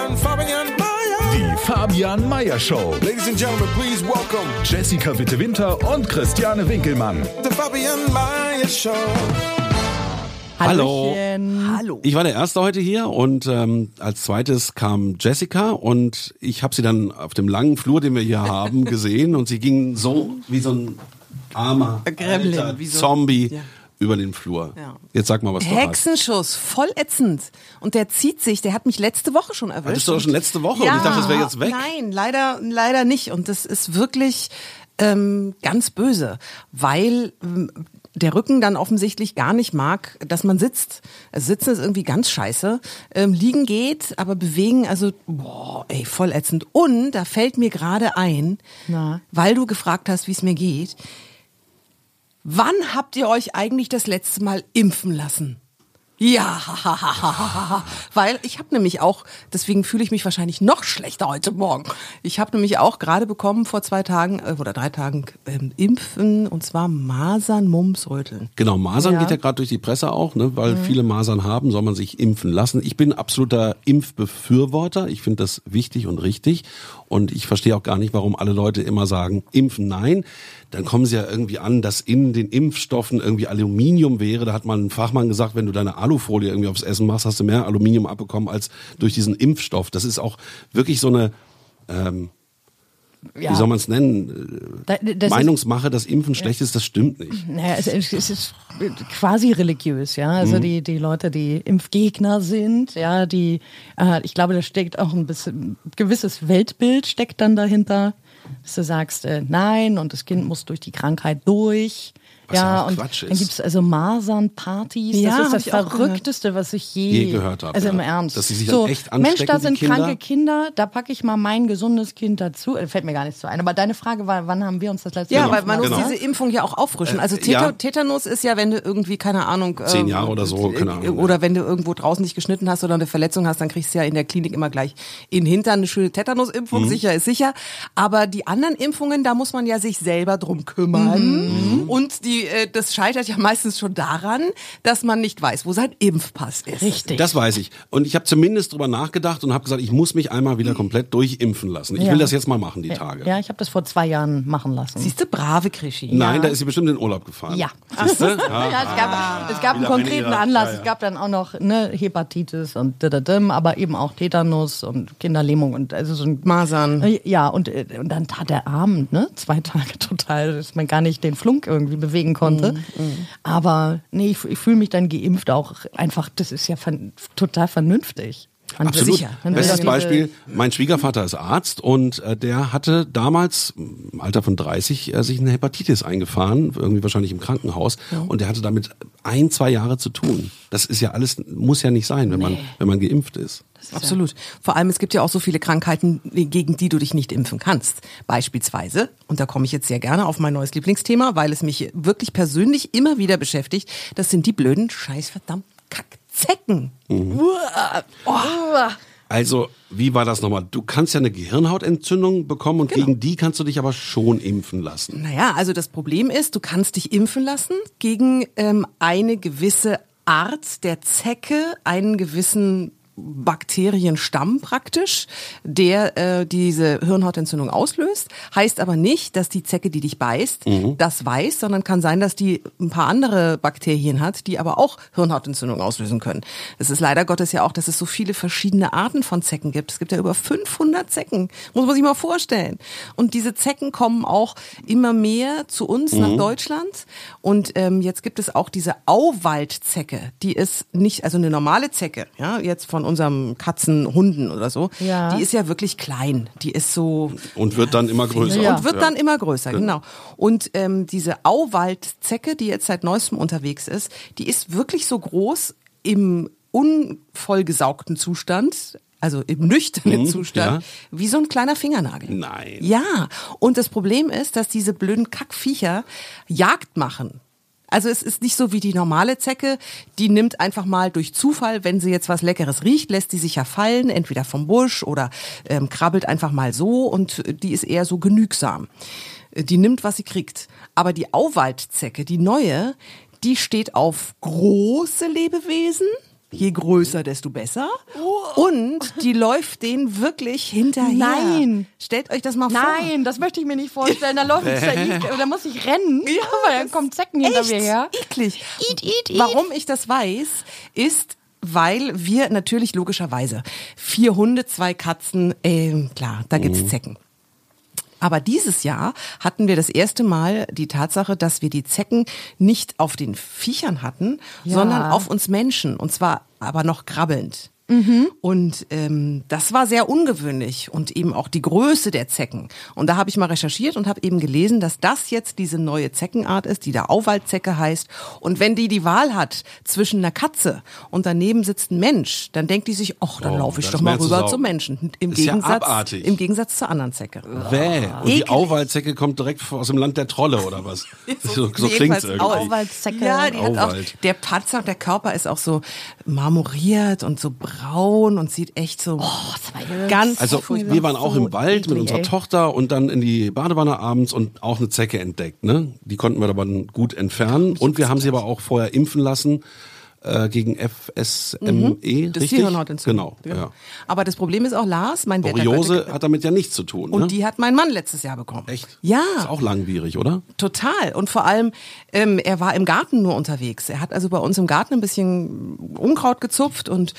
Fabian, Fabian, Mayer. Die Fabian Meyer Show. Ladies and gentlemen, please welcome Jessica Witte Winter und Christiane Winkelmann. the Fabian Mayer Show. Hallo. Hallo. Ich war der Erste heute hier und ähm, als zweites kam Jessica und ich habe sie dann auf dem langen Flur, den wir hier haben, gesehen und sie ging so wie so ein armer Gremlin, alter wie so- Zombie ja. Über den Flur. Ja. Jetzt sag mal, was du hast. Hexenschuss, voll ätzend. Und der zieht sich, der hat mich letzte Woche schon erwischt. Hattest du doch schon letzte Woche ja, und ich dachte, das wäre jetzt weg. Nein, leider, leider nicht. Und das ist wirklich ähm, ganz böse, weil ähm, der Rücken dann offensichtlich gar nicht mag, dass man sitzt. Also Sitzen ist irgendwie ganz scheiße. Ähm, liegen geht, aber bewegen, also boah, ey, voll ätzend. Und da fällt mir gerade ein, Na? weil du gefragt hast, wie es mir geht. Wann habt ihr euch eigentlich das letzte Mal impfen lassen? Ja, weil ich habe nämlich auch, deswegen fühle ich mich wahrscheinlich noch schlechter heute Morgen. Ich habe nämlich auch gerade bekommen vor zwei Tagen äh, oder drei Tagen ähm, Impfen und zwar Masern, Mumps, Röteln. Genau, Masern Ja. geht ja gerade durch die Presse auch, ne, weil viele Masern haben, soll man sich impfen lassen. Ich bin absoluter Impfbefürworter. Ich finde das wichtig und richtig. Und ich verstehe auch gar nicht, warum alle Leute immer sagen, impfen nein. Dann kommen sie ja irgendwie an, dass in den Impfstoffen irgendwie Aluminium wäre. Da hat mal ein Fachmann gesagt, wenn du deine Alufolie irgendwie aufs Essen machst, hast du mehr Aluminium abbekommen als durch diesen Impfstoff. Das ist auch wirklich so eine, ähm, Ja. wie soll man es nennen, Da- das ist- Meinungsmache, dass Impfen schlecht ist, das stimmt nicht. Naja, es, es es ist quasi religiös, ja. Also Mhm. die, die Leute, die Impfgegner sind, ja, die, äh, ich glaube, da steckt auch ein bisschen, ein gewisses Weltbild steckt dann dahinter, dass du sagst, äh, nein, und das Kind muss durch die Krankheit durch. Was ja ja, und Quatsch dann ist. gibt's also Masernpartys. Ja, das ist das. Verrückteste, was ich je, Je gehört habe, Also im ja. Ernst. Dass sie sich so, echt Mensch, anstecken, da die sind Kinder. kranke Kinder, da packe ich mal mein gesundes Kind dazu. Äh, Fällt mir gar nicht so ein. Aber deine Frage war, wann haben wir uns das letzte Ja, Mal weil man Genau. muss diese Impfung ja auch auffrischen. Also Äh, Teta ja. Tetanus ist ja, wenn du irgendwie, keine Ahnung. Zehn ähm, Jahre oder so, keine Ahnung, Oder wenn du irgendwo draußen dich geschnitten hast oder eine Verletzung hast, dann kriegst du ja in der Klinik immer gleich in den Hintern eine schöne Tetanusimpfung. Mhm. Sicher ist sicher. Aber die anderen Impfungen, da muss man ja sich selber drum kümmern. Mhm. Und die, äh, das scheitert ja meistens schon daran, dass man nicht weiß, wo sein Impfpass ist. Richtig. Das weiß ich. Und ich habe zumindest drüber nachgedacht und habe gesagt, ich muss mich einmal wieder komplett durchimpfen lassen. Ich Ja. will das jetzt mal machen, die Tage. Ja, ich habe das vor zwei Jahren machen lassen. Siehst du, brave Krischi. Nein, da ist sie bestimmt in den Urlaub gefahren. Ja. Siehst du? Ja. Ja, es gab, es gab einen konkreten. Anlass. Ja, ja. Es gab dann auch noch ne, Hepatitis und aber eben auch Tetanus und Kinderlähmung und also so ein Masern. Ja, und, äh, und dann tat der Abend, ne? Zwei Tage total, dass man gar nicht den Flunk irgendwie bewegen konnte. Aber nee, ich, ich fühle mich dann geimpft auch einfach, das ist ja ver- total vernünftig. Man Absolut. sicher. Bestes Beispiel, mein Schwiegervater ist Arzt und äh, der hatte damals im Alter von 30 äh, sich eine Hepatitis eingefahren, irgendwie wahrscheinlich im Krankenhaus und der hatte damit ein, zwei Jahre zu tun. Das ist ja alles, muss ja nicht sein, wenn man, wenn man geimpft ist. Absolut. Vor allem, es gibt ja auch so viele Krankheiten, gegen die du dich nicht impfen kannst. Beispielsweise, und da komme ich jetzt sehr gerne auf mein neues Lieblingsthema, weil es mich wirklich persönlich immer wieder beschäftigt, das sind die blöden, scheißverdammt Kackzecken. Uah. Oh. Also, wie war das nochmal? Du kannst ja eine Gehirnhautentzündung bekommen und gegen die kannst du dich aber schon impfen lassen. Naja, also das Problem ist, du kannst dich impfen lassen gegen ähm, eine gewisse Art der Zecke, einen gewissen Bakterienstamm praktisch, der äh, diese Hirnhautentzündung auslöst. Heißt aber nicht, dass die Zecke, die dich beißt, das weiß, sondern kann sein, dass die ein paar andere Bakterien hat, die aber auch Hirnhautentzündung auslösen können. Es ist leider Gottes ja auch, dass es so viele verschiedene Arten von Zecken gibt. Es gibt ja über 500 Zecken, muss man sich mal vorstellen. Und diese Zecken kommen auch immer mehr zu uns nach Deutschland. Und ähm, jetzt gibt es auch diese Auwaldzecke, die ist nicht, also eine normale Zecke, ja, jetzt von unserem Katzen, Hunden oder so, Ja. die ist ja wirklich klein. Die ist so Und wird dann immer größer. Ja. und wird dann immer größer, genau. Und ähm, diese Auwaldzecke, die jetzt seit neuestem unterwegs ist, die ist wirklich so groß im unvollgesaugten Zustand, also im nüchternen Zustand, ja. wie so ein kleiner Fingernagel. Nein. Ja, und das Problem ist, dass diese blöden Kackviecher Jagd machen. Also es ist nicht so wie die normale Zecke, die nimmt einfach mal durch Zufall, wenn sie jetzt was Leckeres riecht, lässt die sich ja fallen, entweder vom Busch oder ähm, krabbelt einfach mal so und die ist eher so genügsam. Äh, Die nimmt, was sie kriegt. Aber die Auwaldzecke, die neue, die steht auf große Lebewesen. Je größer, desto besser. Und die läuft denen wirklich hinterher. Nein. Stellt euch das mal vor. Nein, das möchte ich mir nicht vorstellen. Da, läuft, da, da muss ich rennen, Ja, weil dann kommen Zecken hinter Echt mir her. eklig. Eat, eat, eat. Warum ich das weiß, ist, weil wir natürlich logischerweise vier Hunde, zwei Katzen, ähm, klar, da gibt's Zecken. Aber dieses Jahr hatten wir das erste Mal die Tatsache, dass wir die Zecken nicht auf den Viechern hatten, Ja. sondern auf uns Menschen. Und zwar aber noch krabbelnd. Und ähm, das war sehr ungewöhnlich und eben auch die Größe der Zecken. Und da habe ich mal recherchiert und habe eben gelesen, dass das jetzt diese neue Zeckenart ist, die da Auwaldzecke heißt. Und wenn die die Wahl hat zwischen einer Katze und daneben sitzt ein Mensch, dann denkt die sich, ach, dann Oh, laufe ich doch mal rüber zum Menschen. Im Ist ja Gegensatz, abartig. im Gegensatz zur anderen Zecke. Bäh. Und die Eklig. Auwaldzecke kommt direkt aus dem Land der Trolle oder was? So, so klingt's Jedenfalls irgendwie. Au- Auwaldzecke. Ja, die hat auch, Auwald. der Panzer, der Körper ist auch so marmoriert und so braun und sieht echt so ganz Also furchtbar. wir waren auch so im Wald mit unserer ey. Tochter und dann in die Badewanne abends und auch eine Zecke entdeckt. Ne? Die konnten wir aber dann gut entfernen und wir haben sie aber auch vorher impfen lassen äh, gegen FSME, Mhm. das richtig? Hirnhautentzündung. Genau. Ja. Aber das Problem ist auch Lars, mein Borreliose Wettergötter- hat damit ja nichts zu tun. und ne? die hat mein Mann letztes Jahr bekommen. Echt? Ja. Ist auch langwierig, oder? Total. Und vor allem, ähm, er war im Garten nur unterwegs. Er hat also bei uns im Garten ein bisschen Unkraut gezupft und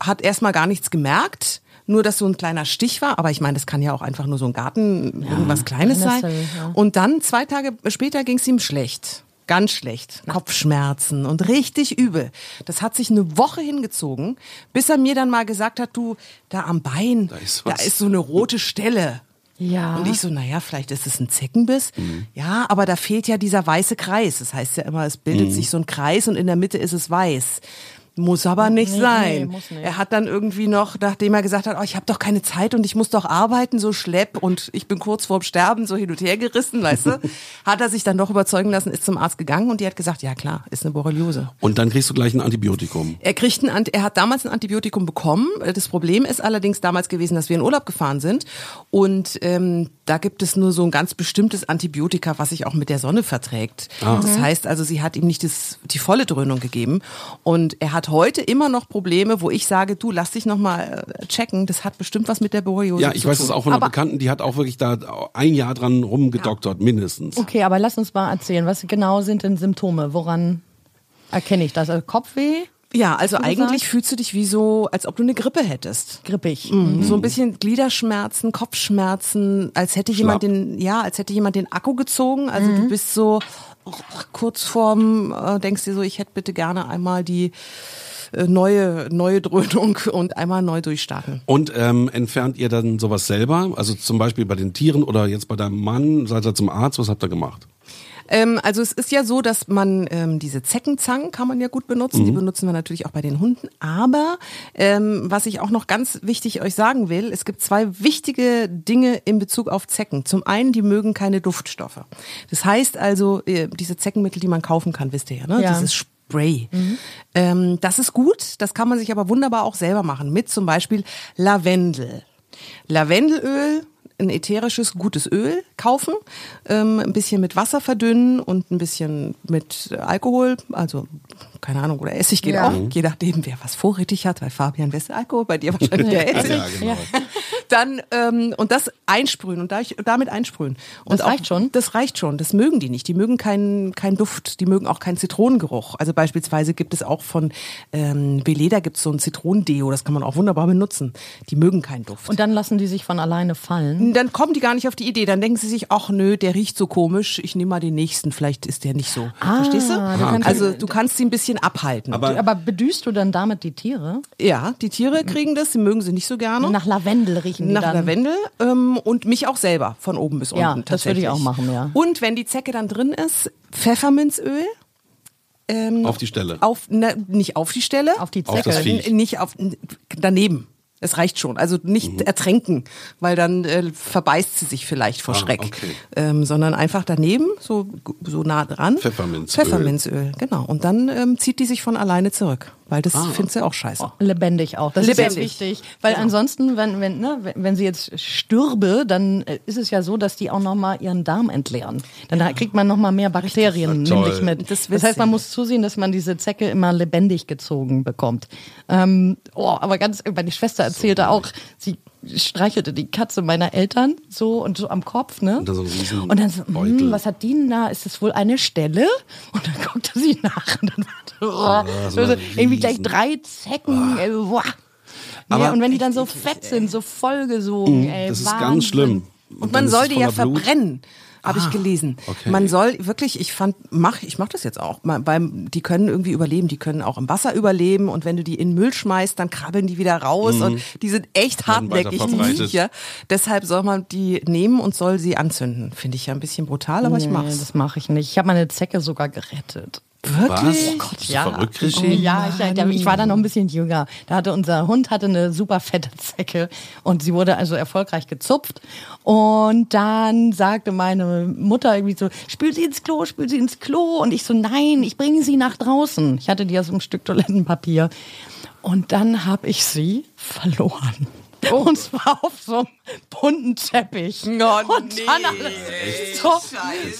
hat erstmal gar nichts gemerkt. Nur, dass so ein kleiner Stich war. Aber ich meine, das kann ja auch einfach nur so ein Garten, irgendwas Kleines sein. Ja. Und dann, zwei Tage später, ging es ihm schlecht. Ganz schlecht. Kopfschmerzen und richtig übel. Das hat sich eine Woche hingezogen, bis er mir dann mal gesagt hat, du, da am Bein, da ist da ist so eine rote Stelle. Ja. Und ich so, naja, vielleicht ist es ein Zeckenbiss. Ja, aber da fehlt ja dieser weiße Kreis. Das heißt ja immer, es bildet sich so ein Kreis und in der Mitte ist es weiß. Muss aber nicht Nee, sein. nee, muss nicht. Er hat dann irgendwie noch, nachdem er gesagt hat, oh, ich habe doch keine Zeit und ich muss doch arbeiten, so schlepp und ich bin kurz vorm Sterben, so hin und her gerissen, weißt du, hat er sich dann doch überzeugen lassen, ist zum Arzt gegangen und die hat gesagt, ja klar, ist eine Borreliose. Und dann kriegst du gleich ein Antibiotikum. Er kriegt ein, Ant- er hat damals ein Antibiotikum bekommen. Das Problem ist allerdings damals gewesen, dass wir in Urlaub gefahren sind und ähm, da gibt es nur so ein ganz bestimmtes Antibiotika, was sich auch mit der Sonne verträgt. Das heißt also, sie hat ihm nicht das, die volle Dröhnung gegeben und er hat heute immer noch Probleme, wo ich sage, du lass dich noch mal äh, checken. Das hat bestimmt was mit der Borreliose Ja, zu ich weiß tun. es auch von einer Aber- Bekannten, die hat auch wirklich da ein Jahr dran rumgedoktert, mindestens. Okay, aber lass uns mal erzählen, was genau sind denn Symptome? Woran erkenne ich das? Also Kopfweh? Ja, also eigentlich gesagt? fühlst du dich wie so, als ob du eine Grippe hättest. Grippig. Mhm. So ein bisschen Gliederschmerzen, Kopfschmerzen, als hätte jemand Schlapp. den, ja, als hätte jemand den Akku gezogen. Also du bist so kurz vorm, äh, denkst dir so, ich hätte bitte gerne einmal die äh, neue, neue Dröhnung und einmal neu durchstarten. Und ähm, entfernt ihr dann sowas selber? Also zum Beispiel bei den Tieren oder jetzt bei deinem Mann, seid ihr zum Arzt, was habt ihr gemacht? Ähm, also es ist ja so, dass man ähm, diese Zeckenzangen kann man ja gut benutzen. Die benutzen wir natürlich auch bei den Hunden. Aber ähm, was ich auch noch ganz wichtig euch sagen will, es gibt zwei wichtige Dinge in Bezug auf Zecken. Zum einen, die mögen keine Duftstoffe. Das heißt also, äh, diese Zeckenmittel, die man kaufen kann, wisst ihr ja, ne? Ja. Dieses Spray. Ähm, das ist gut, das kann man sich aber wunderbar auch selber machen. Mit zum Beispiel Lavendel. Lavendelöl, ein ätherisches, gutes Öl kaufen, ähm, ein bisschen mit Wasser verdünnen und ein bisschen mit Alkohol, also keine Ahnung, oder Essig geht Ja. auch, je nachdem, wer was vorrätig hat. Bei Fabian, wer ist der Alkohol? Bei dir wahrscheinlich der Essig. Ja, genau. Dann ähm, und das einsprühen und da ich, damit einsprühen. Und Das reicht schon? Das reicht schon. Das mögen die nicht. Die mögen keinen keinen Duft. Die mögen auch keinen Zitronengeruch. Also beispielsweise gibt es auch von ähm, Veleda gibt es so ein Zitronendeo. Das kann man auch wunderbar benutzen. Die mögen keinen Duft. Und dann lassen die sich von alleine fallen. dann kommen die gar nicht auf die Idee. Dann denken sie sich, ach nö, der riecht so komisch. Ich nehme mal den nächsten. Vielleicht ist der nicht so. Verstehst du? du kannst- also du kannst sie ein bisschen abhalten. Aber- Aber bedüst du dann damit die Tiere? ja, die Tiere kriegen das. Sie mögen sie nicht so gerne. Nach Lavendel riechen die Nach dann. Lavendel ähm, und mich auch selber von oben bis Ja, unten. das würde ich auch machen, ja. Und wenn die Zecke dann drin ist, Pfefferminzöl. Ähm, Auf die Stelle. Auf, ne, nicht auf die Stelle. Auf die Auf das Zecke. Viech. Nicht auf, daneben. Es reicht schon. Also nicht Mhm. ertränken, weil dann äh, verbeißt sie sich vielleicht vor Ah, Schreck. okay. Ähm, sondern einfach daneben, so, so nah dran. Pfefferminzöl. Pfefferminzöl, genau. Und dann ähm, zieht die sich von alleine zurück. Weil das Ah. findet sie auch scheiße. Lebendig auch. Das Lebendig. ist wichtig. Weil Genau. ansonsten, wenn, wenn, ne, wenn- sie jetzt stürbe, dann äh, ist es ja so, dass die auch nochmal ihren Darm entleeren. Dann da kriegt man nochmal mehr Bakterien ja nämlich mit. Das Das, heißt, man muss zusehen, dass man diese Zecke immer lebendig gezogen bekommt. Ähm, oh, aber ganz, meine Schwester erzählte auch, sie streichelte die Katze meiner Eltern so und so am Kopf, ne? Und dann so und dann so, hm, was hat die denn da? Ist das wohl eine Stelle? Und dann guckte sie nach und dann war Ah, so also eine irgendwie gleich drei Zecken. Ey, boah. Aber- ja, und wenn die dann so fett sind, so vollgesogen, ey, Das ist Wahnsinn. ganz schlimm. Und dann man soll die ja Blut. verbrennen, habe ich gelesen. okay. Man soll wirklich, ich fand, mach, ich mach das jetzt auch. Mal Beim, die können irgendwie überleben, die können auch im Wasser überleben und wenn du die in Müll schmeißt, dann krabbeln die wieder raus und die sind echt hartnäckig, die. Viecher. Deshalb soll man die nehmen und soll sie anzünden. Finde ich ja ein bisschen brutal, aber ich Nee, mach's. das mache ich nicht. Ich habe meine Zecke sogar gerettet. Was? Wirklich? Bist du verrückt, Krischi? Ja, ich, ich war da noch ein bisschen jünger. Da hatte unser Hund hatte eine super fette Zecke und sie wurde also erfolgreich gezupft. Und dann sagte meine Mutter irgendwie so, spül sie ins Klo, spül sie ins Klo. Und ich so, nein, ich bringe sie nach draußen. Ich hatte die aus einem Stück Toilettenpapier. Und dann habe ich sie verloren. Und zwar auf so einem bunten Teppich. Oh, und dann alles so,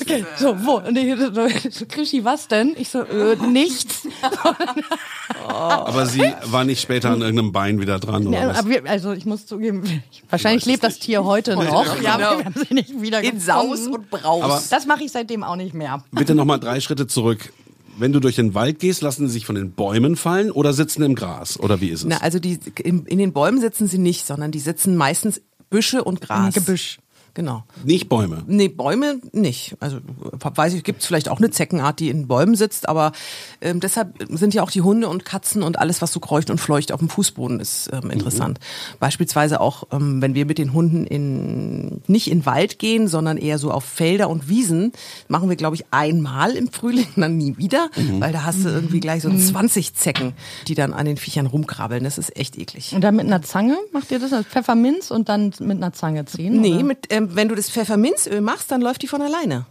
okay, so, wo? Und ich so, so, Krischi, was denn? Ich so, äh, nichts. Aber sie war nicht später an irgendeinem Bein wieder dran, oder Ja, wir, also ich muss zugeben, wahrscheinlich lebt das Tier heute noch. Ja, genau. aber wir haben sie nicht wieder In gefunden. Saus und Braus. Aber- Das mache ich seitdem auch nicht mehr. Bitte nochmal drei Schritte zurück. Wenn du durch den Wald gehst, lassen sie sich von den Bäumen fallen oder sitzen im Gras? Oder wie ist es? Na, also die in, in den Bäumen sitzen sie nicht, sondern die sitzen meistens Büsche und Gras. Gebüsch. Genau. Nicht Bäume. Nee, Bäume nicht. Also weiß ich, gibt es vielleicht auch eine Zeckenart, die in Bäumen sitzt, aber ähm, deshalb sind ja auch die Hunde und Katzen und alles, was so kreucht und fleucht auf dem Fußboden, ist ähm, interessant. Beispielsweise auch, ähm, wenn wir mit den Hunden in nicht in Wald gehen, sondern eher so auf Felder und Wiesen, machen wir, glaube ich, einmal im Frühling, dann nie wieder, weil da hast du irgendwie gleich so 20 Zecken, die dann an den Viechern rumkrabbeln. Das ist echt eklig. Und dann mit einer Zange macht ihr das? Also Pfefferminz und dann mit einer Zange ziehen? Nee, oder? mit, ähm, wenn du das Pfefferminzöl machst, dann läuft die von alleine.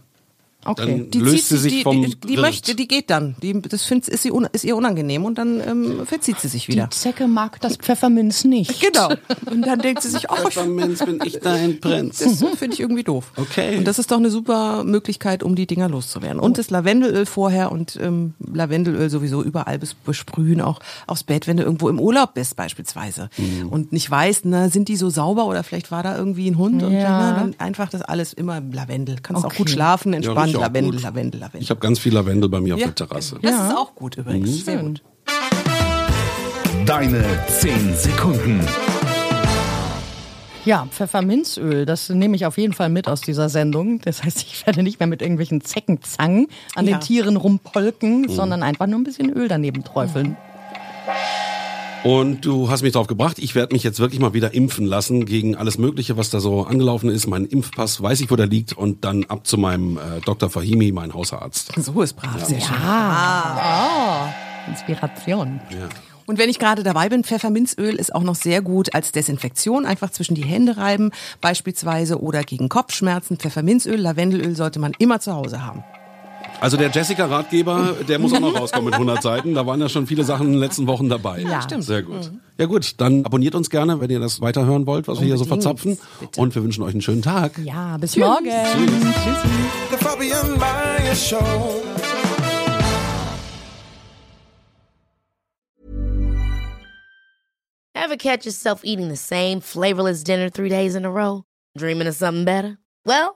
Okay. Dann löst sie sich die, vom die, die möchte, die geht dann. Die, das find, ist, sie un, ist ihr unangenehm und dann ähm, verzieht sie sich wieder. Die Zecke mag das Pfefferminz nicht. Genau. Und dann denkt sie sich, ich Pfefferminz bin ich dein Prinz. das finde ich irgendwie doof. Okay. Und das ist doch eine super Möglichkeit, um die Dinger loszuwerden. Und das Lavendelöl vorher und ähm, Lavendelöl sowieso überall bes- besprühen, auch aufs Bett, wenn du irgendwo im Urlaub bist beispielsweise Mhm. und nicht weißt, na, sind die so sauber oder vielleicht war da irgendwie ein Hund und Ja. na, dann einfach das alles immer Lavendel. Kannst auch Okay. gut schlafen, entspannt, riecht auch Lavendel, gut. Lavendel, Lavendel. Ich habe ganz viel Lavendel bei mir auf Ja. der Terrasse. Das Ja. ist auch gut übrigens. Sehr gut. Deine 10 Sekunden. Ja, Pfefferminzöl, das nehme ich auf jeden Fall mit aus dieser Sendung. Das heißt, ich werde nicht mehr mit irgendwelchen Zeckenzangen an Ja. den Tieren rumpolken, sondern einfach nur ein bisschen Öl daneben träufeln. Und du hast mich drauf gebracht, ich werde mich jetzt wirklich mal wieder impfen lassen gegen alles Mögliche, was da so angelaufen ist. Mein Impfpass weiß ich, wo der liegt und dann ab zu meinem äh, Dr. Fahimi, mein Hausarzt. So ist brav, sehr schön. Ah, Inspiration. Ja. Und wenn ich gerade dabei bin, Pfefferminzöl ist auch noch sehr gut als Desinfektion. Einfach zwischen die Hände reiben, beispielsweise oder gegen Kopfschmerzen. Pfefferminzöl, Lavendelöl sollte man immer zu Hause haben. Also der Jessica-Ratgeber, der muss auch noch rauskommen mit 100 Seiten. Da waren ja schon viele Sachen in den letzten Wochen dabei. Ja, stimmt. Sehr gut. Ja gut, dann abonniert uns gerne, wenn ihr das weiterhören wollt, was wir hier so Unbedingt, verzapfen. bitte. Und wir wünschen euch einen schönen Tag. Ja, bis morgen. The Fabian Meyer Show. Ever catch yourself eating the same flavorless dinner three days in a row? Dreaming of something better? Well,